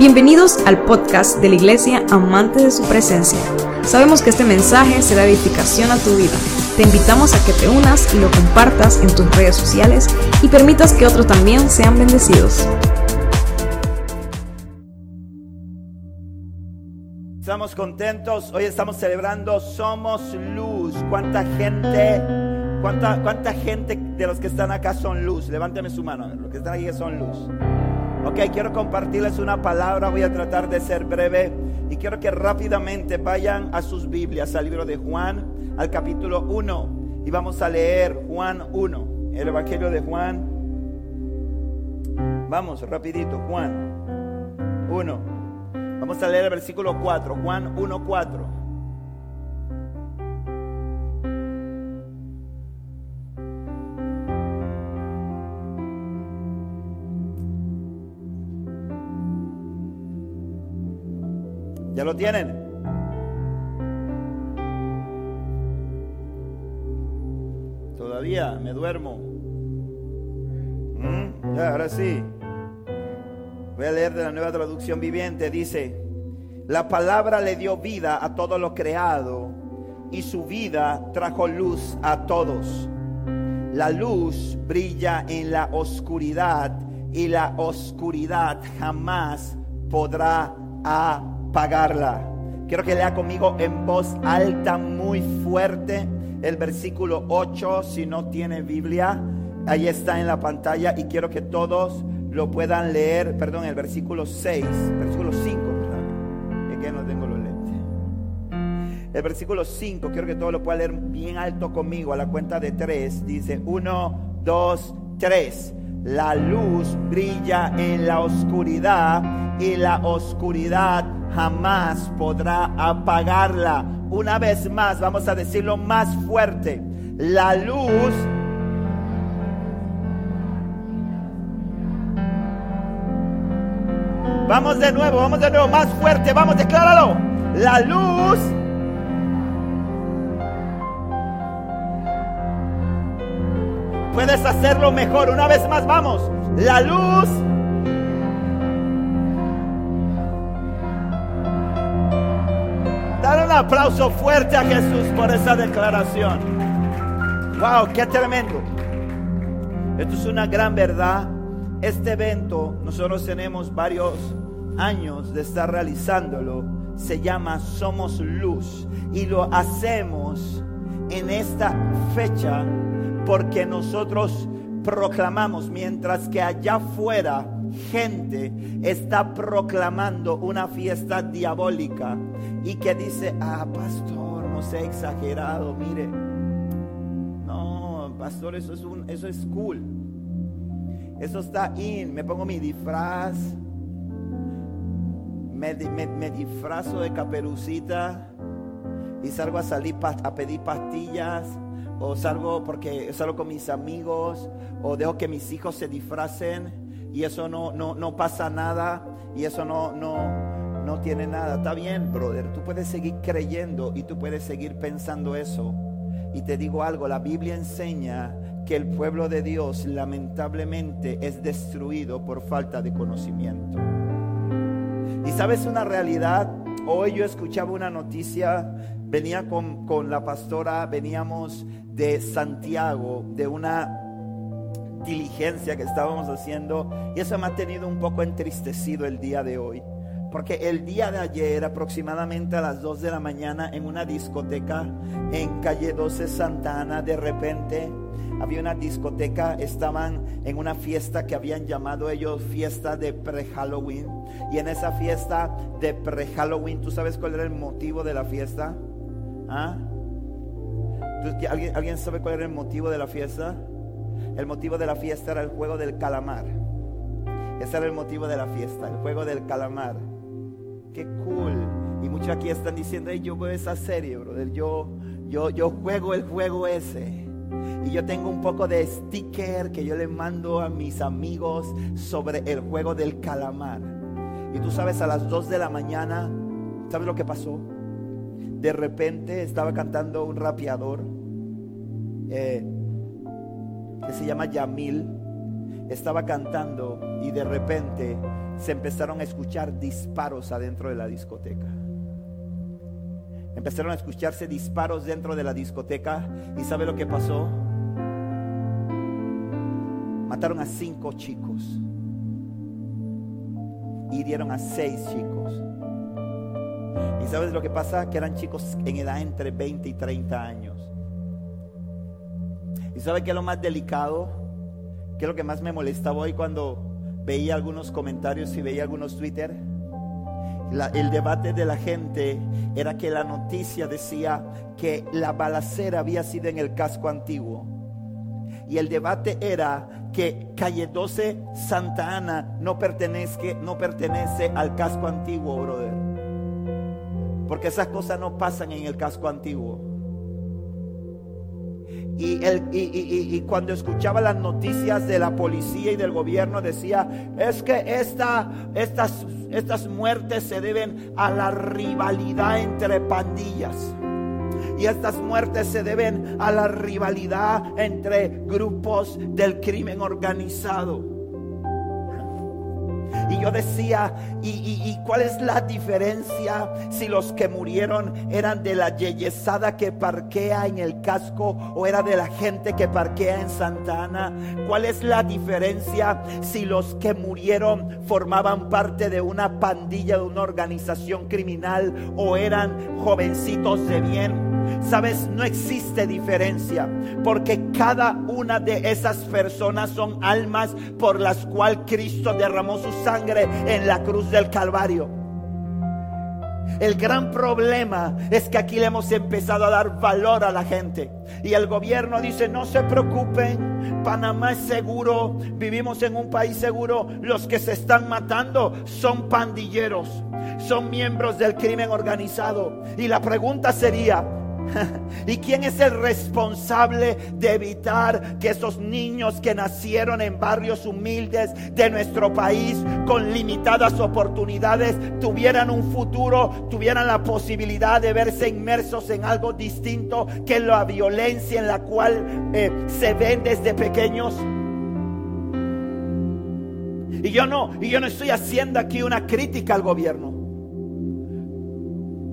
Bienvenidos al podcast de la Iglesia Amante de su Presencia. Sabemos que este mensaje será edificación a tu vida. Te invitamos a que te unas y lo compartas en tus redes sociales y permitas que otros también sean bendecidos. Estamos contentos, hoy estamos celebrando Somos Luz. ¿Cuánta gente, cuánta, cuánta gente de los que están acá son luz? Levánteme su mano, los que están aquí son luz. Ok, quiero compartirles una palabra, voy a tratar de ser breve y quiero que rápidamente vayan a sus Biblias, al libro de Juan, al capítulo 1 y vamos a leer Juan 1, el Evangelio de Juan. Vamos, rapidito, Juan 1. Vamos a leer el versículo 4, Juan 1, 4. ¿Ya lo tienen? Todavía me duermo. ¿Mm? Ya, ahora sí. Voy a leer de la nueva traducción viviente. Dice, la palabra le dio vida a todo lo creado y su vida trajo luz a todos. La luz brilla en la oscuridad y la oscuridad jamás podrá a pagarla. Quiero que lea conmigo en voz alta, muy fuerte, el versículo 8, si no tiene Biblia, ahí está en la pantalla y quiero que todos lo puedan leer, perdón, el versículo 6, versículo 5, es que no tengo los lentes. El versículo 5, quiero que todos lo puedan leer bien alto conmigo a la cuenta de 3, dice 1, 2, 3. La luz brilla en la oscuridad y la oscuridad jamás podrá apagarla. Una vez más, vamos a decirlo más fuerte. La luz Vamos de nuevo, vamos de nuevo, más fuerte, vamos, decláralo. La luz Puedes hacerlo mejor. Una vez más, vamos. La luz Dale un aplauso fuerte a Jesús por esa declaración. Wow, qué tremendo. Esto es una gran verdad. Este evento, nosotros tenemos varios años de estar realizándolo. Se llama Somos Luz. Y lo hacemos en esta fecha porque nosotros proclamamos mientras que allá afuera gente está proclamando una fiesta diabólica y que dice, ah, pastor, no sea exagerado, mire. No, pastor, eso es, un, eso es cool. Eso está in. Me pongo mi disfraz. Me, me, disfrazo de caperucita y salgo a salir a pedir pastillas o salgo porque salgo con mis amigos o dejo que mis hijos se disfracen y eso no, no, no pasa nada y eso no, no, no tiene nada. Está bien, brother, tú puedes seguir creyendo y tú puedes seguir pensando eso. Y te digo algo, la Biblia enseña que el pueblo de Dios lamentablemente es destruido por falta de conocimiento. Y sabes una realidad, hoy yo escuchaba una noticia, venía con, con la pastora, veníamos de Santiago, de una diligencia que estábamos haciendo y eso me ha tenido un poco entristecido el día de hoy. Porque el día de ayer, aproximadamente a las 2 de la mañana, en una discoteca en calle 12 Santana, de repente había una discoteca, estaban en una fiesta que habían llamado ellos fiesta de pre-Halloween. Y en esa fiesta de pre-Halloween, ¿tú sabes cuál era el motivo de la fiesta? ¿Ah? ¿Alguien, ¿Alguien sabe cuál era el motivo de la fiesta? El motivo de la fiesta era el juego del calamar. Ese era el motivo de la fiesta, el juego del calamar. Qué cool. Y muchos aquí están diciendo, yo veo esa serie, brother. Yo, yo, yo juego el juego ese. Y yo tengo un poco de sticker que yo le mando a mis amigos sobre el juego del calamar. Y tú sabes, a las 2 de la mañana, ¿sabes lo que pasó? De repente estaba cantando un rapeador eh, que se llama Yamil. estaba cantando y de repente se empezaron a escuchar disparos adentro de la discoteca. Empezaron a escucharse disparos dentro de la discoteca y ¿sabe lo que pasó? Mataron a cinco chicos. Hirieron a seis chicos. ¿Y sabes lo que pasa? Que eran chicos en edad entre 20 y 30 años. ¿Y sabe qué es lo más delicado? ¿Qué es lo que más me molestaba hoy cuando veía algunos comentarios y veía algunos Twitter? el debate de la gente era que la noticia decía que la balacera había sido en el casco antiguo. Y el debate era que calle 12 Santa Ana no pertenece, no pertenece al casco antiguo, brother. Porque esas cosas no pasan en el casco antiguo. Y, el, y, cuando escuchaba las noticias de la policía y del gobierno decía, es que esta, estas, estas muertes se deben a la rivalidad entre pandillas. Y estas muertes se deben a la rivalidad entre grupos del crimen organizado. Y yo decía, ¿y, cuál es la diferencia si los que murieron eran de la yeyesada que parquea en el casco o era de la gente que parquea en Santa Ana? ¿Cuál es la diferencia si los que murieron formaban parte de una pandilla, de una organización criminal o eran jovencitos de bien? Sabes, no existe diferencia, porque cada una de esas personas son almas por las cuales Cristo derramó su sangre en la cruz del Calvario. El gran problema es que aquí le hemos empezado a dar valor a la gente. Y el gobierno dice, no se preocupen, Panamá es seguro, vivimos en un país seguro. Los que se están matando son pandilleros, son miembros del crimen organizado. Y la pregunta sería, ¿Y quién es el responsable de evitar que esos niños que nacieron en barrios humildes de nuestro país con limitadas oportunidades tuvieran un futuro, tuvieran la posibilidad de verse inmersos en algo distinto que la violencia en la cual eh, se ven desde pequeños? Y yo no, y yo no estoy haciendo aquí una crítica al gobierno.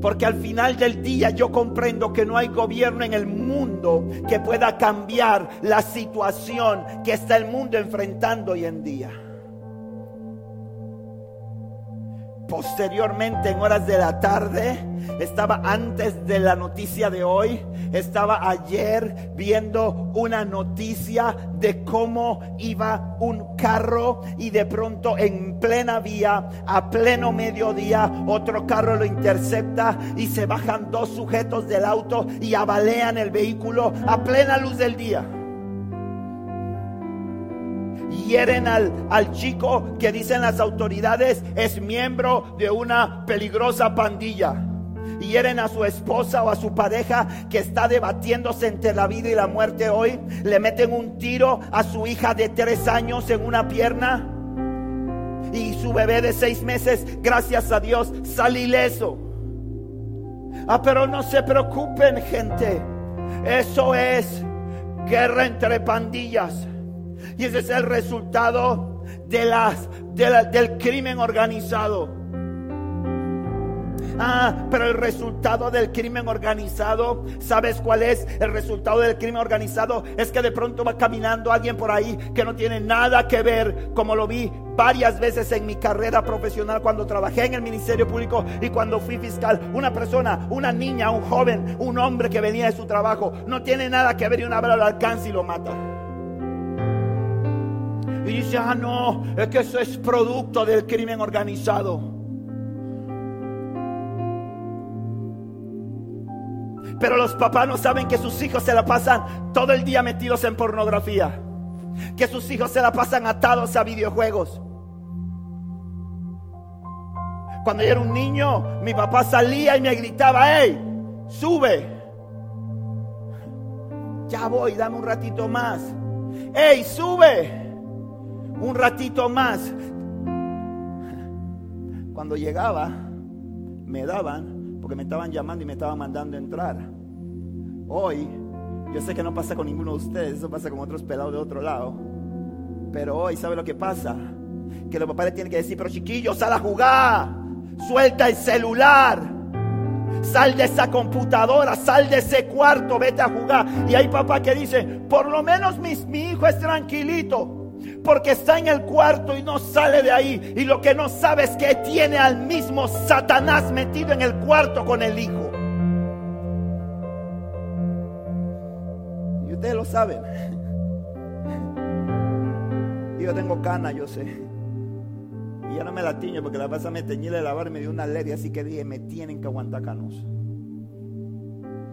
Porque al final del día yo comprendo que no hay gobierno en el mundo que pueda cambiar la situación que está el mundo enfrentando hoy en día. Posteriormente, en horas de la tarde, estaba antes de la noticia de hoy, estaba ayer viendo una noticia de cómo iba un carro y de pronto en plena vía, a pleno mediodía, otro carro lo intercepta y se bajan dos sujetos del auto y abalean el vehículo a plena luz del día hieren al, al chico que dicen las autoridades es miembro de una peligrosa pandilla hieren a su esposa o a su pareja que está debatiéndose entre la vida y la muerte hoy, le meten un tiro a su hija de tres años en una pierna y su bebé de seis meses, gracias a Dios, sale ileso. Ah, pero no se preocupen, gente. Eso es guerra entre pandillas. Y ese es el resultado de las, del crimen organizado. Ah, pero el resultado del crimen organizado, ¿sabes cuál es? El resultado del crimen organizado es que de pronto va caminando alguien por ahí que no tiene nada que ver, como lo vi varias veces en mi carrera profesional cuando trabajé en el Ministerio Público y cuando fui fiscal. Una persona, una niña, un joven, un hombre que venía de su trabajo, no tiene nada que ver y una bala lo alcanza y lo mata. Y dice, ah, no, es que eso es producto del crimen organizado. Pero los papás no saben que sus hijos se la pasan todo el día metidos en pornografía. Que sus hijos se la pasan atados a videojuegos. Cuando yo era un niño, mi papá salía y me gritaba, hey, sube. Ya voy, dame un ratito más. Hey, sube un ratito más. Cuando llegaba, me daban, porque me estaban llamando y me estaban mandando entrar. Hoy, yo sé que no pasa con ninguno de ustedes, eso pasa con otros pelados de otro lado. Pero hoy, ¿sabe lo que pasa? Que los papás le tienen que decir, pero chiquillos, sal a jugar, suelta el celular, sal de esa computadora, sal de ese cuarto, vete a jugar. Y hay papá que dice, por lo menos mi, mi hijo es tranquilito porque está en el cuarto y no sale de ahí. Y lo que no sabe es que tiene al mismo Satanás metido en el cuarto con el hijo. Y ustedes lo saben. Yo tengo cana, yo sé. Y ya no me la tiño porque la pasa me teñí de lavar me dio una alergia, así que dije, me tienen que aguantar canos.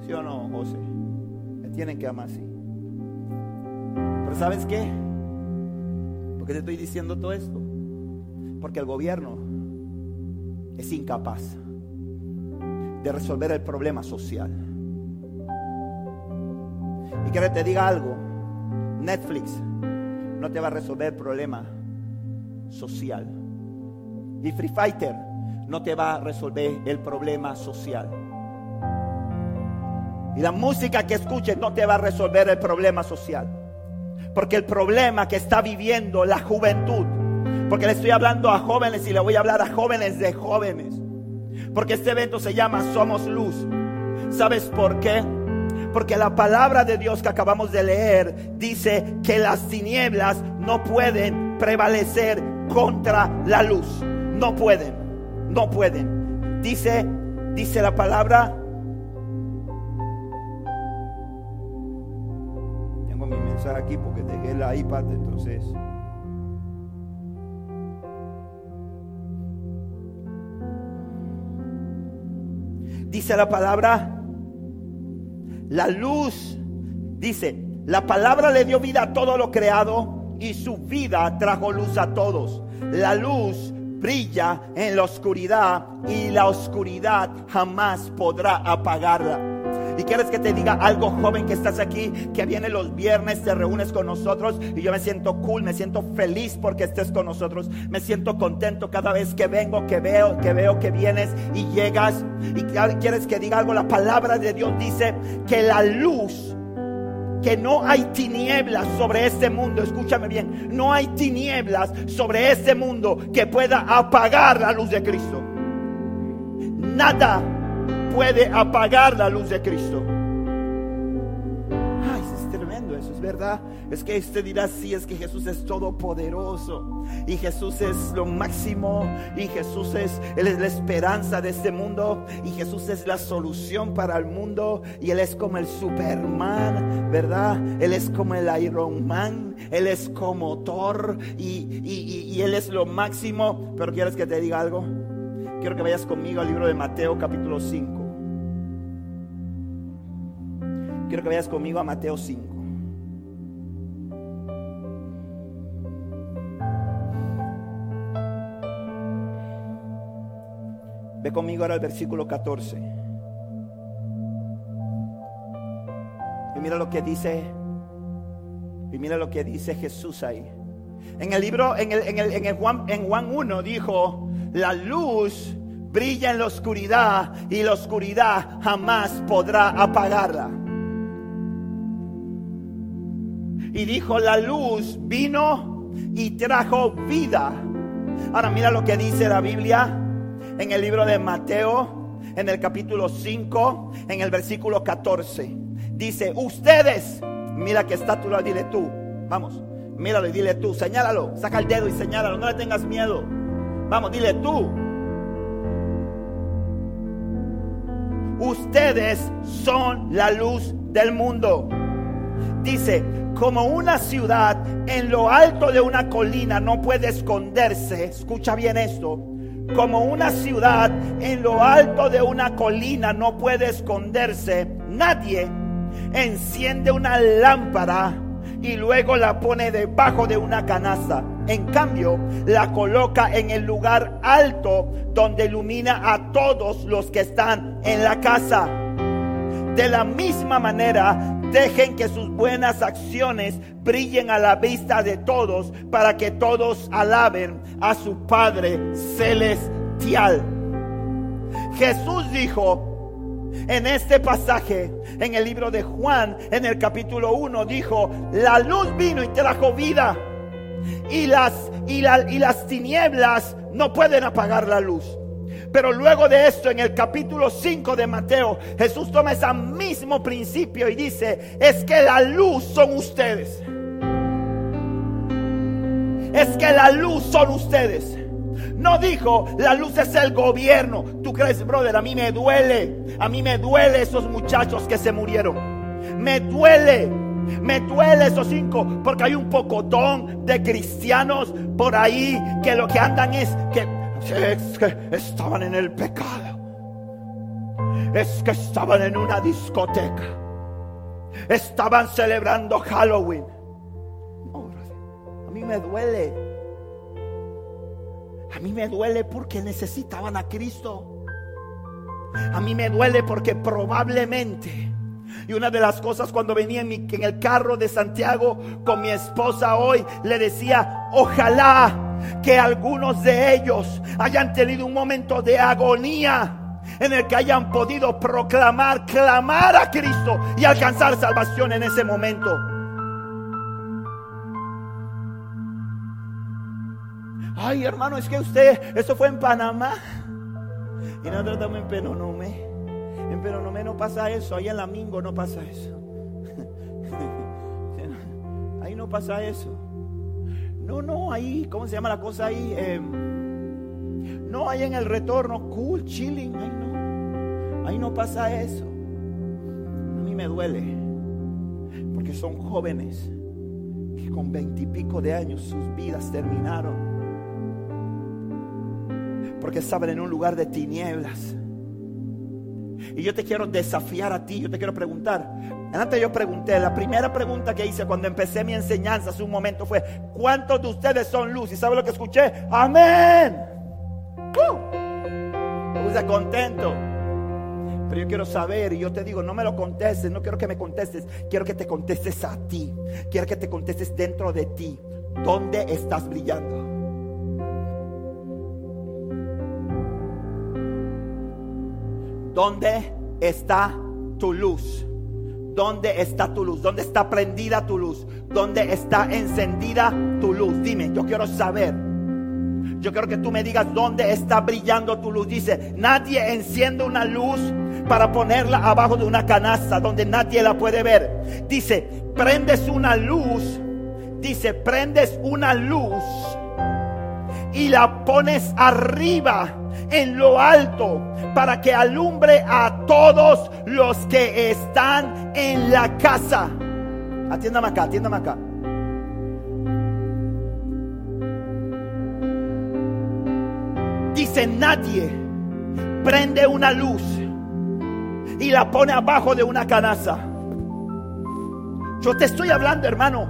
¿Sí o no, José? Me tienen que amar así. Pero ¿sabes qué? ¿Por qué te estoy diciendo todo esto? Porque el gobierno es incapaz de resolver el problema social. Y quiero que te diga algo, Netflix no te va a resolver el problema social. Y Free Fighter no te va a resolver el problema social. Y la música que escuches no te va a resolver el problema social. Porque el problema que está viviendo la juventud, porque le estoy hablando a jóvenes y le voy a hablar a jóvenes de jóvenes. Porque este evento se llama Somos Luz. ¿Sabes por qué? Porque la palabra de Dios que acabamos de leer dice que las tinieblas no pueden prevalecer contra la luz. No pueden, no pueden. Dice, dice la palabra. Aquí porque dejé la iPad, entonces. Dice la palabra, la luz, dice, la palabra le dio vida a todo lo creado y su vida trajo luz a todos. La luz brilla en la oscuridad y la oscuridad jamás podrá apagarla. Y quieres que te diga algo, joven, que estás aquí, que viene los viernes, te reúnes con nosotros y yo me siento cool, me siento feliz porque estés con nosotros. Me siento contento cada vez que vengo, que veo, que veo que vienes y llegas. Y quieres que diga algo, la palabra de Dios dice que la luz que no hay tinieblas sobre este mundo, escúchame bien, no hay tinieblas sobre este mundo que pueda apagar la luz de Cristo. Nada puede apagar la luz de Cristo. Ay, es tremendo eso, es verdad. Es que este dirá, sí, es que Jesús es todopoderoso. Y Jesús es lo máximo. Y Jesús es, Él es la esperanza de este mundo. Y Jesús es la solución para el mundo. Y Él es como el Superman, ¿verdad? Él es como el Iron Man. Él es como Thor. Y, y, y Él es lo máximo. Pero ¿quieres que te diga algo? Quiero que vayas conmigo al libro de Mateo capítulo 5. Quiero que vayas conmigo a Mateo 5. Ve conmigo ahora al versículo 14. Y mira lo que dice. Y mira lo que dice Jesús ahí. En el libro, en, el, en, el, en, el Juan, en Juan 1 dijo, la luz brilla en la oscuridad y la oscuridad jamás podrá apagarla. Y dijo, la luz vino y trajo vida. Ahora mira lo que dice la Biblia en el libro de Mateo, en el capítulo 5, en el versículo 14. Dice, ustedes, mira que está tú, dile tú, vamos, míralo y dile tú, señálalo, saca el dedo y señálalo, no le tengas miedo. Vamos, dile tú. Ustedes son la luz del mundo. Dice, como una ciudad en lo alto de una colina no puede esconderse, escucha bien esto, como una ciudad en lo alto de una colina no puede esconderse, nadie enciende una lámpara y luego la pone debajo de una canasta. En cambio, la coloca en el lugar alto donde ilumina a todos los que están en la casa. De la misma manera, dejen que sus buenas acciones brillen a la vista de todos para que todos alaben a su Padre celestial. Jesús dijo en este pasaje, en el libro de Juan, en el capítulo 1, dijo, la luz vino y trajo vida. y las, y, y las tinieblas no pueden apagar la luz. Pero luego de esto, en el capítulo 5 de Mateo, Jesús toma ese mismo principio y dice, es que la luz son ustedes. Es que la luz son ustedes. No dijo, la luz es el gobierno. ¿Tú crees, brother? A mí me duele. A mí me duele esos muchachos que se murieron. Me duele. Me duele esos cinco porque hay un pocotón de cristianos por ahí que lo que andan es que, es que estaban en el pecado. Es que estaban en una discoteca. Estaban celebrando Halloween. a mí me duele. A mí me duele porque necesitaban a Cristo. A mí me duele porque probablemente y una de las cosas cuando venía en, en, el carro de Santiago con mi esposa hoy, le decía, ojalá que algunos de ellos hayan tenido un momento de agonía en el que hayan podido proclamar, clamar a Cristo y alcanzar salvación en ese momento. Ay, hermano, es que usted, eso fue en Panamá. Y nosotros estamos en Penonomé. En Penonomé no pasa eso, ahí en la Mingo no pasa eso. Ahí no pasa eso. No, no, ahí, ¿cómo se llama la cosa ahí? Em, no, ahí en el retorno, cool, chilling, ahí no. Ahí no pasa eso. A mí me duele, porque son jóvenes que con veintipico de años sus vidas terminaron. Porque estaban en un lugar de tinieblas y yo te quiero desafiar a ti, yo te quiero preguntar. Antes yo pregunté, la primera pregunta que hice cuando empecé mi enseñanza hace un momento fue, ¿cuántos de ustedes son luz? ¿Y sabe lo que escuché? Amén. Me puse contento. Pero yo quiero saber y yo te digo, no me lo contestes, no quiero que me contestes, quiero que te contestes a ti. Quiero que te contestes dentro de ti. ¿Dónde estás brillando? ¿Dónde está tu luz? ¿Dónde está tu luz? ¿Dónde está prendida tu luz? ¿Dónde está encendida tu luz? Dime, yo quiero saber. Yo quiero que tú me digas dónde está brillando tu luz. Dice, nadie enciende una luz para ponerla abajo de una canasta donde nadie la puede ver. Dice, prendes una luz. Dice, prendes una luz y la pones arriba en lo alto para que alumbre a todos los que están en la casa. Atiéndame acá, atiéndame acá. Dice nadie prende una luz y la pone abajo de una canasta. Yo te estoy hablando, hermano.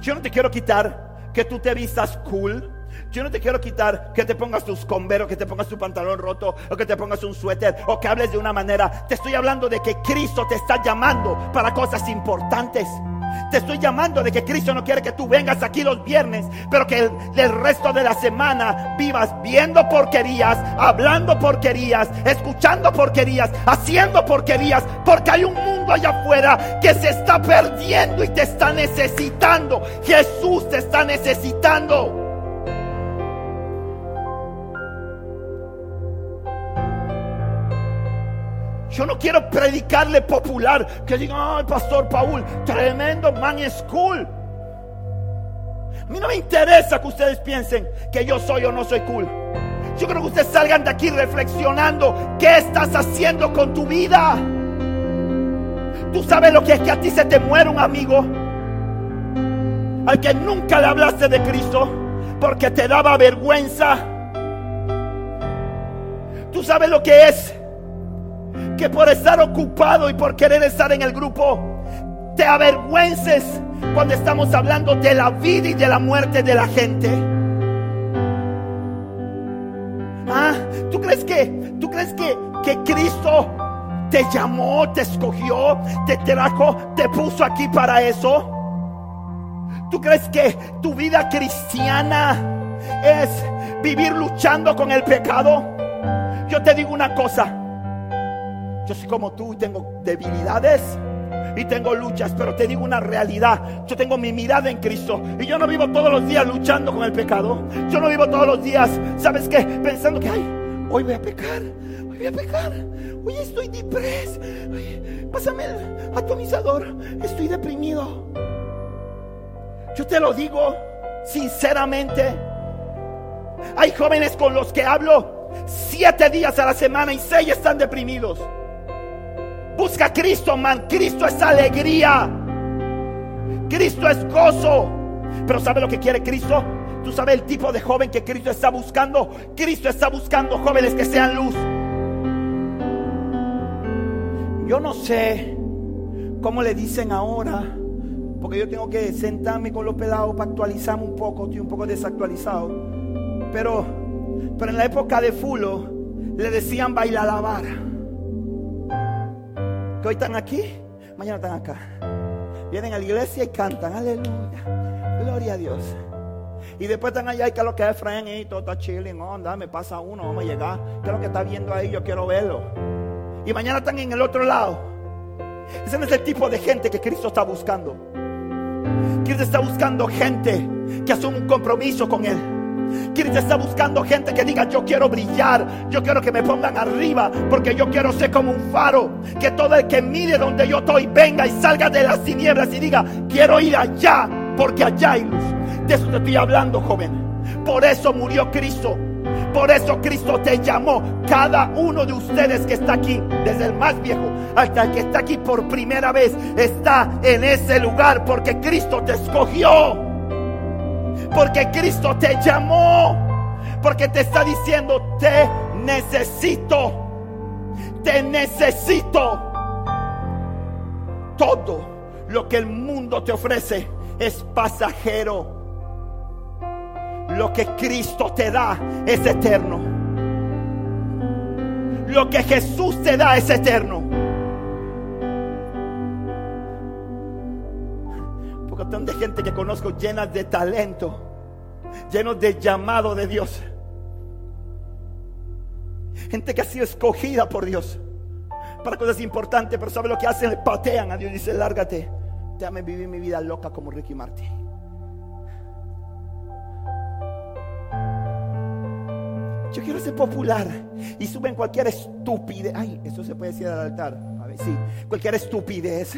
Yo no te quiero quitar que tú te vistas cool yo no te quiero quitar que te pongas tus comberos, que te pongas tu pantalón roto, o que te pongas un suéter, o que hables de una manera. Te estoy hablando de que Cristo te está llamando para cosas importantes. Te estoy llamando de que Cristo no quiere que tú vengas aquí los viernes, pero que el, resto de la semana vivas viendo porquerías, hablando porquerías, escuchando porquerías, haciendo porquerías, porque hay un mundo allá afuera que se está perdiendo y te está necesitando. Jesús te está necesitando. Yo no quiero predicarle popular que digan, ay, Pastor Paul, tremendo man school. A mí no me interesa que ustedes piensen que yo soy o no soy cool. Yo creo que ustedes salgan de aquí reflexionando qué estás haciendo con tu vida. Tú sabes lo que es que a ti se te muere un amigo al que nunca le hablaste de Cristo porque te daba vergüenza. Tú sabes lo que es que por estar ocupado y por querer estar en el grupo, te avergüences cuando estamos hablando de la vida y de la muerte de la gente. Ah, ¿tú crees que, tú crees que, que Cristo te llamó, te escogió, te trajo, te puso aquí para eso? ¿Tú crees que tu vida cristiana es vivir luchando con el pecado? Yo te digo una cosa, yo soy como tú y tengo debilidades. y tengo luchas, pero te digo una realidad. Yo tengo mi mirada en Cristo y yo no vivo todos los días luchando con el pecado. Yo no vivo todos los días, ¿sabes qué? Pensando que, ay, hoy voy a pecar, hoy voy a pecar, hoy estoy deprés, pásame el atomizador, estoy deprimido. Yo te lo digo sinceramente. Hay jóvenes con los que hablo siete días a la semana y seis están deprimidos. Busca a Cristo, man. Cristo es alegría. Cristo es gozo. Pero ¿sabe lo que quiere Cristo? ¿Tú sabes el tipo de joven que Cristo está buscando? Cristo está buscando jóvenes que sean luz. Yo no sé cómo le dicen ahora, porque yo tengo que sentarme con los pelados para actualizarme un poco, estoy un poco desactualizado. Pero, pero en la época de Fulo le decían bailar la vara que hoy están aquí, mañana están acá. Vienen a la iglesia y cantan, aleluya, gloria a Dios. Y después están allá y que lo que es Efraín y todo está chilling, onda, me pasa uno, vamos a llegar. ¿Qué es lo que está viendo ahí? Yo quiero verlo. Y mañana están en el otro lado. Ese no es el tipo de gente que Cristo está buscando. Cristo está buscando gente que asume un compromiso con Él Cristo está buscando gente que diga, yo quiero brillar, yo quiero que me pongan arriba, porque yo quiero ser como un faro. Que todo el que mire donde yo estoy venga y salga de las tinieblas y diga, quiero ir allá, porque allá hay luz. De eso te estoy hablando, joven. Por eso murió Cristo. Por eso Cristo te llamó. Cada uno de ustedes que está aquí, desde el más viejo hasta el que está aquí por primera vez, está en ese lugar porque Cristo te escogió. Porque Cristo te llamó. Porque te está diciendo, te necesito. Te necesito. Todo lo que el mundo te ofrece es pasajero. Lo que Cristo te da es eterno. Lo que Jesús te da es eterno. De gente que conozco llenas de talento, llenos de llamado de Dios. Gente que ha sido escogida por Dios para cosas importantes, pero ¿sabe lo que hacen? Le patean a Dios y dicen, lárgate, déjame vivir mi vida loca como Ricky Martin. Yo quiero ser popular y suben cualquier estupidez. Ay, eso se puede decir al altar. A ver, sí, cualquier estupidez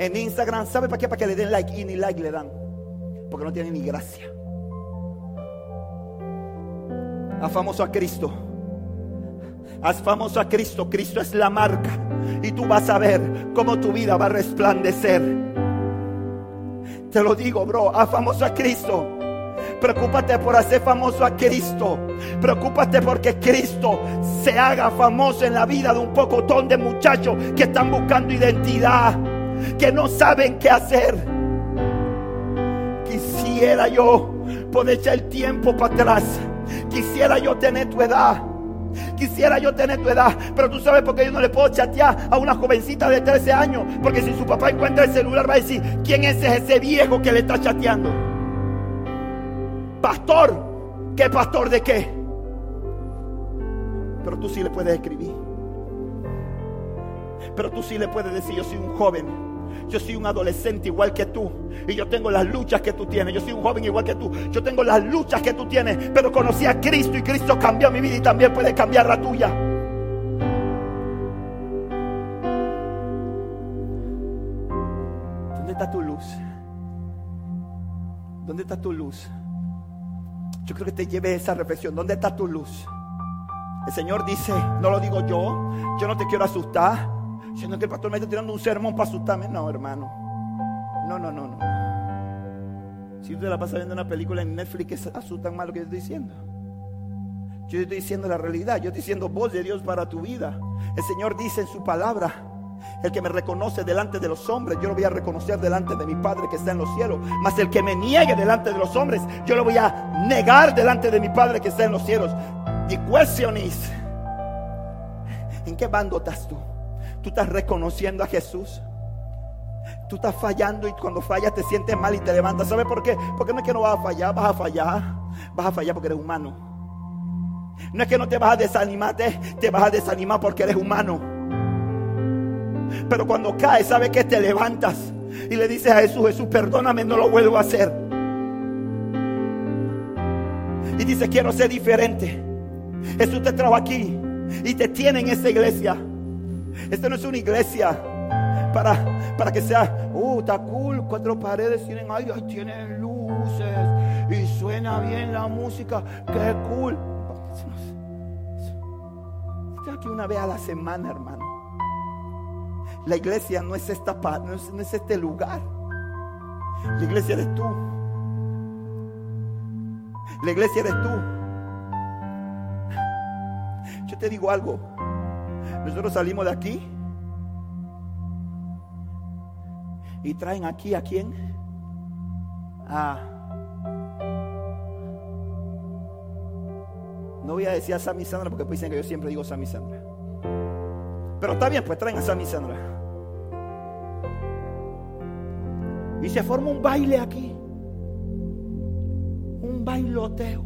en Instagram. ¿Sabe para qué? Para que le den like y ni like le dan. Porque no tienen ni gracia. Haz famoso a Cristo. Haz famoso a Cristo. Cristo es la marca. Y tú vas a ver cómo tu vida va a resplandecer. Te lo digo, bro. Haz famoso a Cristo. Preocúpate por hacer famoso a Cristo. Preocúpate porque Cristo se haga famoso en la vida de un pocotón de muchachos que están buscando identidad que no saben qué hacer. Quisiera yo poder echar el tiempo para atrás. Quisiera yo tener tu edad. Quisiera yo tener tu edad, pero tú sabes por qué yo no le puedo chatear a una jovencita de 13 años. Porque si su papá encuentra el celular va a decir, ¿quién es ese viejo que le está chateando? Pastor, ¿qué pastor de qué? Pero tú sí le puedes escribir. Pero tú sí le puedes decir, yo soy un joven yo soy un adolescente igual que tú. Y yo tengo las luchas que tú tienes. Yo soy un joven igual que tú. Yo tengo las luchas que tú tienes. Pero conocí a Cristo y Cristo cambió mi vida y también puede cambiar la tuya. ¿Dónde está tu luz? ¿Dónde está tu luz? Yo creo que te lleve esa reflexión. ¿Dónde está tu luz? El Señor dice, no lo digo yo, yo no te quiero asustar. Siendo que el pastor me está tirando un sermón para asustarme. No, hermano. No, no, no, no. Si usted la pasa viendo una película en Netflix que asustan más lo que yo estoy diciendo. Yo estoy diciendo la realidad. Yo estoy diciendo voz de Dios para tu vida. El Señor dice en su palabra. El que me reconoce delante de los hombres, yo lo voy a reconocer delante de mi Padre que está en los cielos. Mas el que me niegue delante de los hombres, yo lo voy a negar delante de mi Padre que está en los cielos. Y question ¿en qué bando estás tú? Tú estás reconociendo a Jesús. Tú estás fallando y cuando fallas te sientes mal y te levantas. ¿Sabes por qué? Porque no es que no vas a fallar, vas a fallar. Vas a fallar porque eres humano. No es que no te vas a desanimar, te, vas a desanimar porque eres humano. Pero cuando caes, sabe que te levantas y le dices a Jesús, Jesús, perdóname, no lo vuelvo a hacer. Y dice, quiero ser diferente. Jesús te trajo aquí y te tiene en esta iglesia. Esta no es una iglesia para, para que sea, uh, está cool, cuatro paredes tienen aire, tienen luces y suena bien la música, qué cool. Estoy aquí una vez a la semana, hermano. La iglesia no es, esta, no es, no es este lugar. La iglesia eres tú. La iglesia eres tú. Yo te digo algo. Nosotros salimos de aquí y traen aquí a quién? A No voy a decir a Sammy Sandra porque dicen que yo siempre digo Sammy Sandra. Pero está bien, pues traen a Sammy Sandra. Y se forma un baile aquí. Un bailoteo.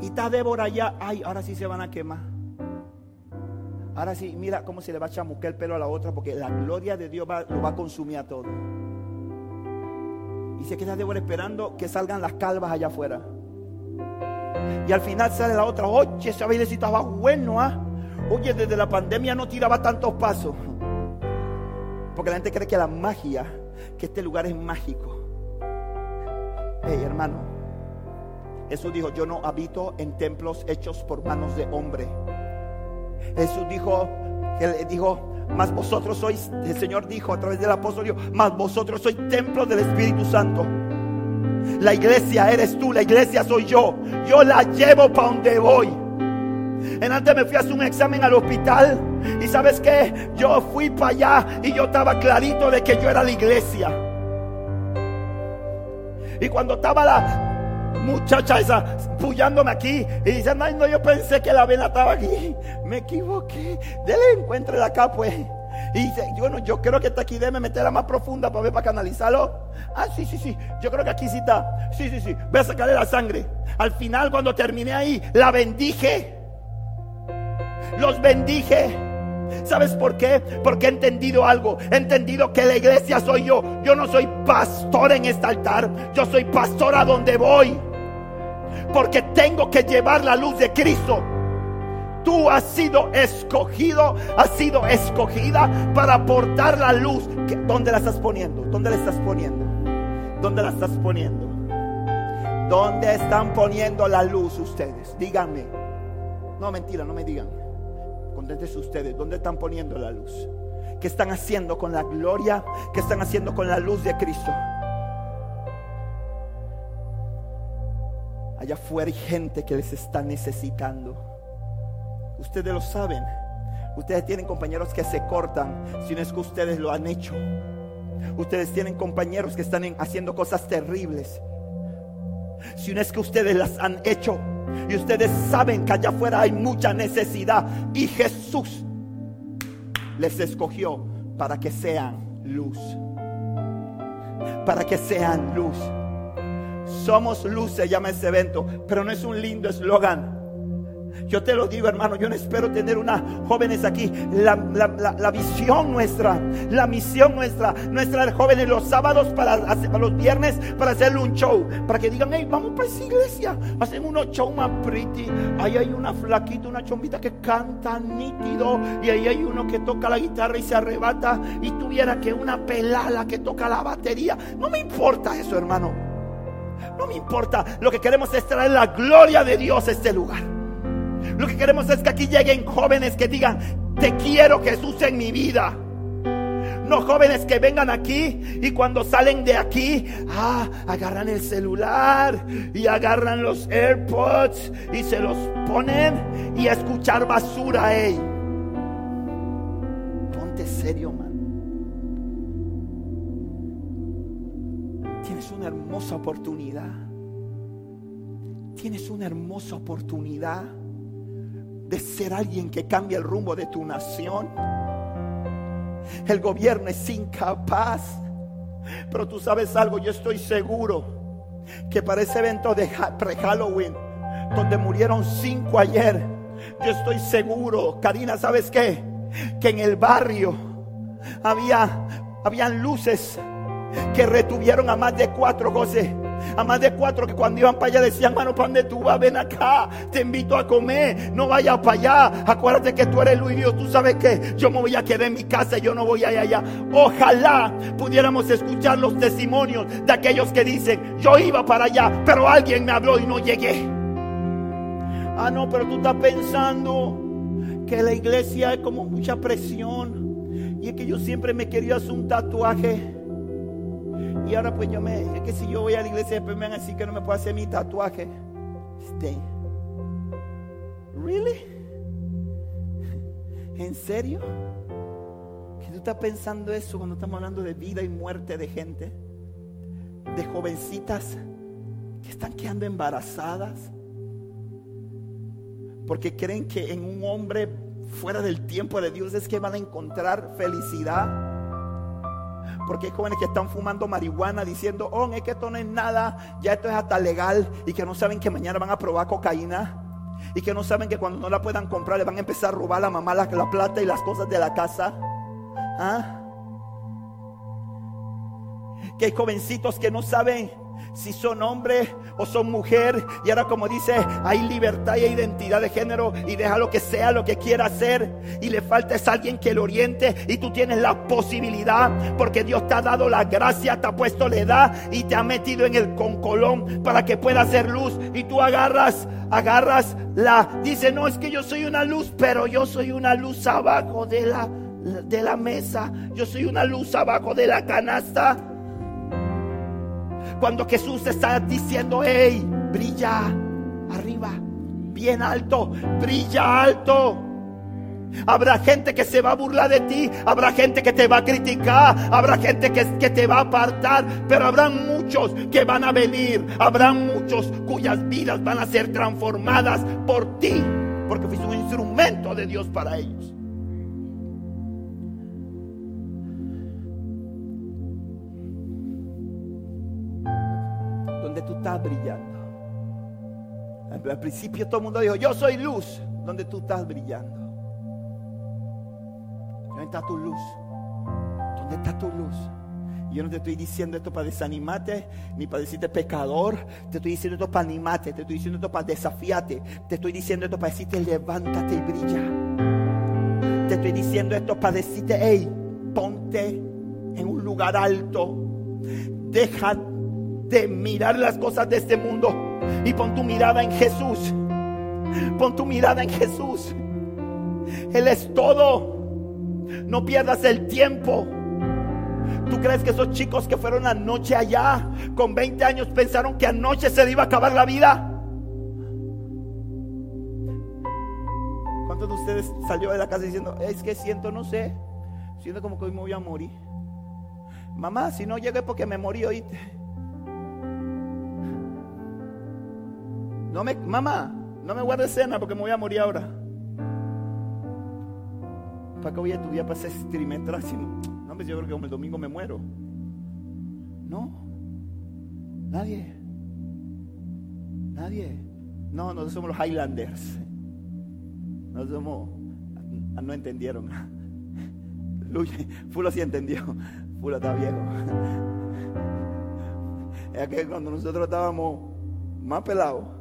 Y está Débora allá. Ay, ahora sí se van a quemar. Ahora sí, mira cómo se le va a chamuquear el pelo a la otra porque la gloria de Dios lo va a consumir a todo. Y se queda Débora esperando que salgan las calvas allá afuera. Y al final sale la otra, oye, ese bailecito estaba bueno, ¿ah? Oye, desde la pandemia no tiraba tantos pasos. Porque la gente cree que la magia, que este lugar es mágico. Hey, hermano, Jesús dijo, yo no habito en templos hechos por manos de hombre. Jesús dijo, él dijo, más vosotros sois, el Señor dijo a través del apóstol, más vosotros sois templo del Espíritu Santo. La iglesia eres tú, la iglesia soy yo. Yo la llevo para donde voy. En antes me fui a hacer un examen al hospital y sabes que yo fui para allá y yo estaba clarito de que yo era la iglesia. Y cuando estaba la muchacha esa pullándome aquí y dice, no, no, yo pensé que la vena estaba aquí. Me equivoqué. Dele encuentre acá pues. Y dice, bueno, yo creo que está aquí, déme meterla más profunda para ver, para canalizarlo. Ah, sí, sí, sí. Yo creo que aquí sí está. Sí, sí, sí. Voy a sacarle la sangre. Al final, cuando terminé ahí, la bendije. Los bendije. ¿Sabes por qué? Porque he entendido algo. He entendido que la iglesia soy yo. Yo no soy pastor en este altar. Yo soy pastor a donde voy. Porque tengo que llevar la luz de Cristo Tú has sido escogido, has sido escogida para aportar la luz. ¿Dónde la estás poniendo? ¿Dónde la estás poniendo? ¿Dónde la estás poniendo? ¿Dónde están poniendo la luz ustedes? Díganme. No, mentira, no me digan. Conténtense ustedes. ¿Dónde están poniendo la luz? ¿Qué están haciendo con la gloria? ¿Qué están haciendo con la luz de Cristo? Allá afuera hay gente que les está necesitando. Ustedes lo saben. Ustedes tienen compañeros que se cortan si no es que ustedes lo han hecho. Ustedes tienen compañeros que están haciendo cosas terribles. Si no es que ustedes las han hecho. Y ustedes saben que allá afuera hay mucha necesidad. Y Jesús les escogió para que sean luz. Para que sean luz. Somos luz, se llama ese evento. Pero no es un lindo eslogan. Yo te lo digo, hermano, yo no espero tener unas jóvenes aquí. La, visión nuestra, la misión nuestra, nuestras jóvenes los sábados para, para los viernes para hacerle un show. Para que digan, hey, vamos para esa iglesia. Hacen unos show más pretty. Ahí hay una flaquita, una chombita que canta nítido. Y ahí hay uno que toca la guitarra y se arrebata. Y tuviera que una pelala que toca la batería. No me importa eso, hermano. No me importa. Lo que queremos es traer la gloria de Dios a este lugar. Lo que queremos es que aquí lleguen jóvenes que digan, te quiero Jesús en mi vida. No jóvenes que vengan aquí y cuando salen de aquí, ah, agarran el celular y agarran los AirPods y se los ponen y a escuchar basura. Ponte serio, man. Tienes una hermosa oportunidad. Tienes una hermosa oportunidad de ser alguien que cambie el rumbo de tu nación. El gobierno es incapaz. Pero tú sabes algo, yo estoy seguro que para ese evento de pre-Halloween, donde murieron cinco ayer, yo estoy seguro, Karina, ¿sabes qué? que en el barrio había, habían luces que retuvieron a más de cuatro José. A más de cuatro que cuando iban para allá decían, mano, ¿para dónde tú vas? Ven acá, te invito a comer, no vayas para allá. Acuérdate que tú eres Luis Dios, tú sabes que yo me voy a quedar en mi casa, yo no voy allá, allá. Ojalá pudiéramos escuchar los testimonios de aquellos que dicen, yo iba para allá, pero alguien me habló y no llegué. Ah, no, pero tú estás pensando que la iglesia es como mucha presión. Y es que yo siempre me quería hacer un tatuaje. Y ahora pues yo me, es que si yo voy a la iglesia después me van a decir que no me puedo hacer mi tatuaje. Stay. Really? ¿En serio? ¿Que tú estás pensando eso cuando estamos hablando de vida y muerte de gente? De jovencitas que están quedando embarazadas. Porque creen que en un hombre fuera del tiempo de Dios es que van a encontrar felicidad. Porque hay jóvenes que están fumando marihuana diciendo, oh, es que esto no es nada, ya esto es hasta legal y que no saben que mañana van a probar cocaína. Y que no saben que cuando no la puedan comprar le van a empezar a robar a la mamá la, la plata y las cosas de la casa. ¿Ah? Que hay jovencitos que no saben si son hombre o son mujer. Y ahora como dice, hay libertad y identidad de género y deja lo que sea, lo que quiera hacer. Y le falta es alguien que lo oriente y tú tienes la posibilidad porque Dios te ha dado la gracia, te ha puesto la edad y te ha metido en el concolón para que pueda hacer luz. Y tú agarras, agarras la, dice, no es que yo soy una luz, pero yo soy una luz abajo de la, de la mesa. Yo soy una luz abajo de la canasta. Cuando Jesús está diciendo, hey, brilla arriba, bien alto, brilla alto. Habrá gente que se va a burlar de ti, habrá gente que te va a criticar, habrá gente que, que, te va a apartar, pero habrá muchos que van a venir, habrá muchos cuyas vidas van a ser transformadas por ti, porque fuiste un instrumento de Dios para ellos. Donde tú estás brillando. Al principio todo el mundo dijo, yo soy luz, donde tú estás brillando. ¿Dónde está tu luz? ¿Dónde está tu luz? Yo no te estoy diciendo esto para desanimarte ni para decirte pecador. Te estoy diciendo esto para animarte. Te estoy diciendo esto para desafiarte. Te estoy diciendo esto para decirte levántate y brilla. Te estoy diciendo esto para decirte, hey, ponte en un lugar alto. Deja de mirar las cosas de este mundo y pon tu mirada en Jesús. Pon tu mirada en Jesús. Él es todo. No pierdas el tiempo. ¿Tú crees que esos chicos que fueron anoche allá con 20 años pensaron que anoche se le iba a acabar la vida? ¿Cuántos de ustedes salió de la casa diciendo, es que siento, no sé, siento como que hoy me voy a morir? Mamá, si no llegué porque me morí, oíste. No me, mamá, no me guardes cena porque me voy a morir ahora. ¿Para qué voy a estudiar para ese trimestral? Si no, pues yo creo que como el domingo me muero. No, nadie. Nadie. No, nosotros somos los Highlanders. Nosotros somos. No entendieron. Fulo sí entendió. Fulo está viejo. Es que cuando nosotros estábamos más pelados,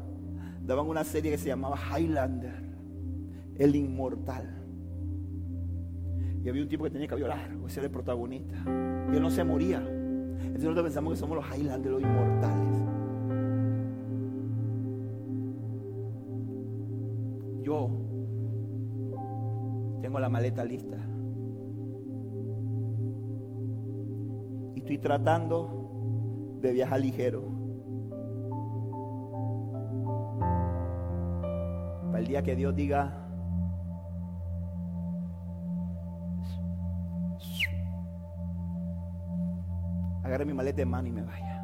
daban una serie que se llamaba Highlander, el inmortal. Y había un tipo que tenía cabello largo, ese era el protagonista. Y él no se moría. Entonces nosotros pensamos que somos los Highlanders, los inmortales. Yo tengo la maleta lista. Y estoy tratando de viajar ligero. Para el día que Dios diga, agarre mi maleta de mano y me vaya.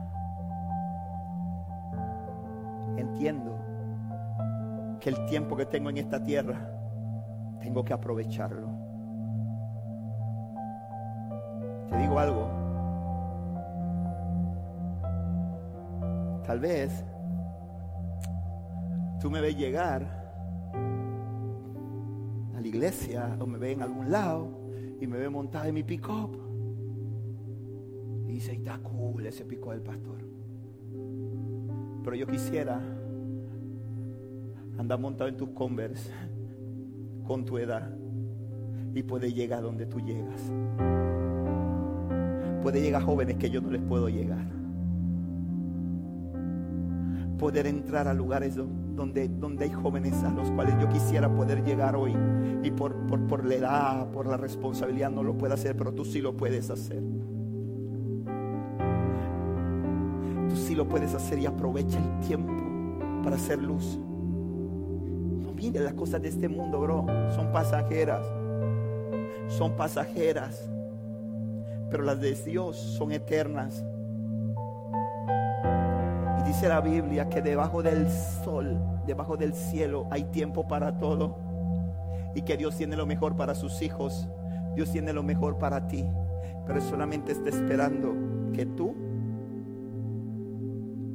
Entiendo que el tiempo que tengo en esta tierra tengo que aprovecharlo. Te digo algo. Tal vez tú me ves llegar iglesia o me ve en algún lado y me ve montada en mi pick-up. Y dice, está cool ese pico del pastor. Pero yo quisiera andar montado en tus Converse con tu edad y puede llegar donde tú llegas. Puede llegar jóvenes que yo no les puedo llegar. Poder entrar a lugares donde, donde hay jóvenes a los cuales yo quisiera poder llegar hoy. Y por, por, por la edad, por la responsabilidad no lo puedo hacer, pero tú sí lo puedes hacer. Tú sí lo puedes hacer y aprovecha el tiempo para hacer luz. No mire las cosas de este mundo, bro. Son pasajeras son pasajeras, pero las de Dios son eternas. La Biblia que debajo del sol, debajo del cielo, hay tiempo para todo. Y que Dios tiene lo mejor para sus hijos. Dios tiene lo mejor para ti. Pero solamente está esperando que tú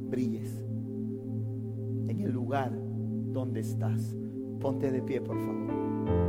brilles en el lugar donde estás. Ponte de pie, por favor.